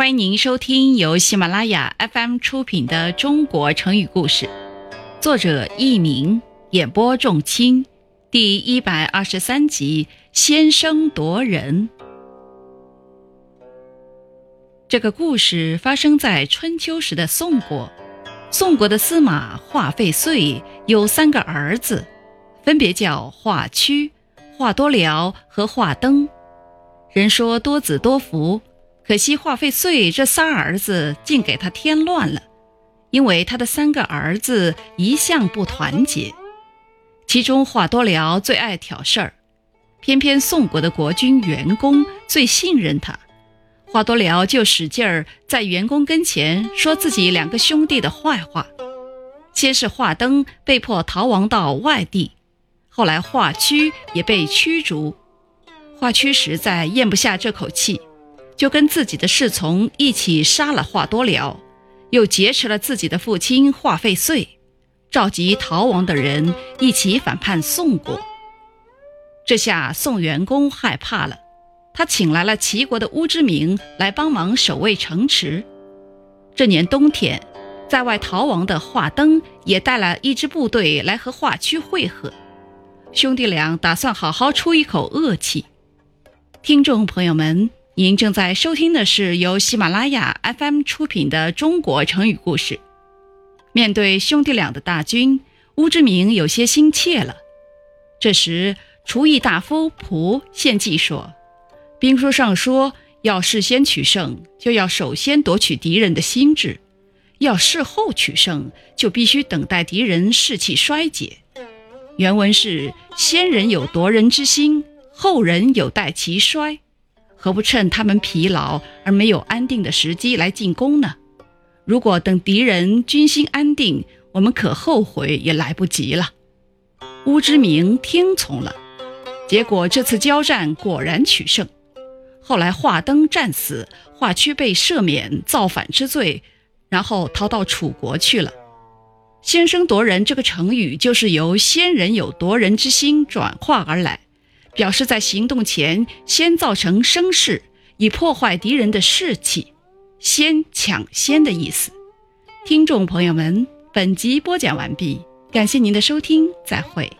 欢迎您收听由喜马拉雅 FM 出品的《中国成语故事》，作者佚名，演播仲卿，第一百二十三集《先声夺人》。这个故事发生在春秋时的宋国。宋国的司马华费遂有三个儿子，分别叫华胥、华多辽和华登。人说多子多福。可惜华费遂这仨儿子竟给他添乱了，因为他的三个儿子一向不团结，其中华多辽最爱挑事儿，偏偏宋国的国君元公最信任他，华多辽就使劲儿在元公跟前说自己两个兄弟的坏话。先是华登被迫逃亡到外地，后来华屈也被驱逐，华屈实在咽不下这口气。就跟自己的侍从一起杀了华多辽，又劫持了自己的父亲华费遂，召集逃亡的人一起反叛宋国。这下宋元公害怕了，他请来了齐国的乌之明来帮忙守卫城池。这年冬天，在外逃亡的华登也带了一支部队来和华区会合，兄弟俩打算好好出一口恶气。听众朋友们。您正在收听的是由喜马拉雅 FM 出品的《中国成语故事》。面对兄弟俩的大军，乌之明有些心怯了。这时，厨役大夫仆献计说：“兵书上说，要事先取胜，就要首先夺取敌人的心智；要事后取胜，就必须等待敌人士气衰竭。”原文是：“先人有夺人之心，后人有待其衰。”何不趁他们疲劳而没有安定的时机来进攻呢？如果等敌人军心安定，我们可后悔也来不及了。乌之明听从了，结果这次交战果然取胜。后来华登战死，华胥被赦免造反之罪，然后逃到楚国去了。先声夺人这个成语就是由先人有夺人之心转化而来。表示在行动前先造成声势，以破坏敌人的士气，先抢先的意思。听众朋友们，本集播讲完毕，感谢您的收听，再会。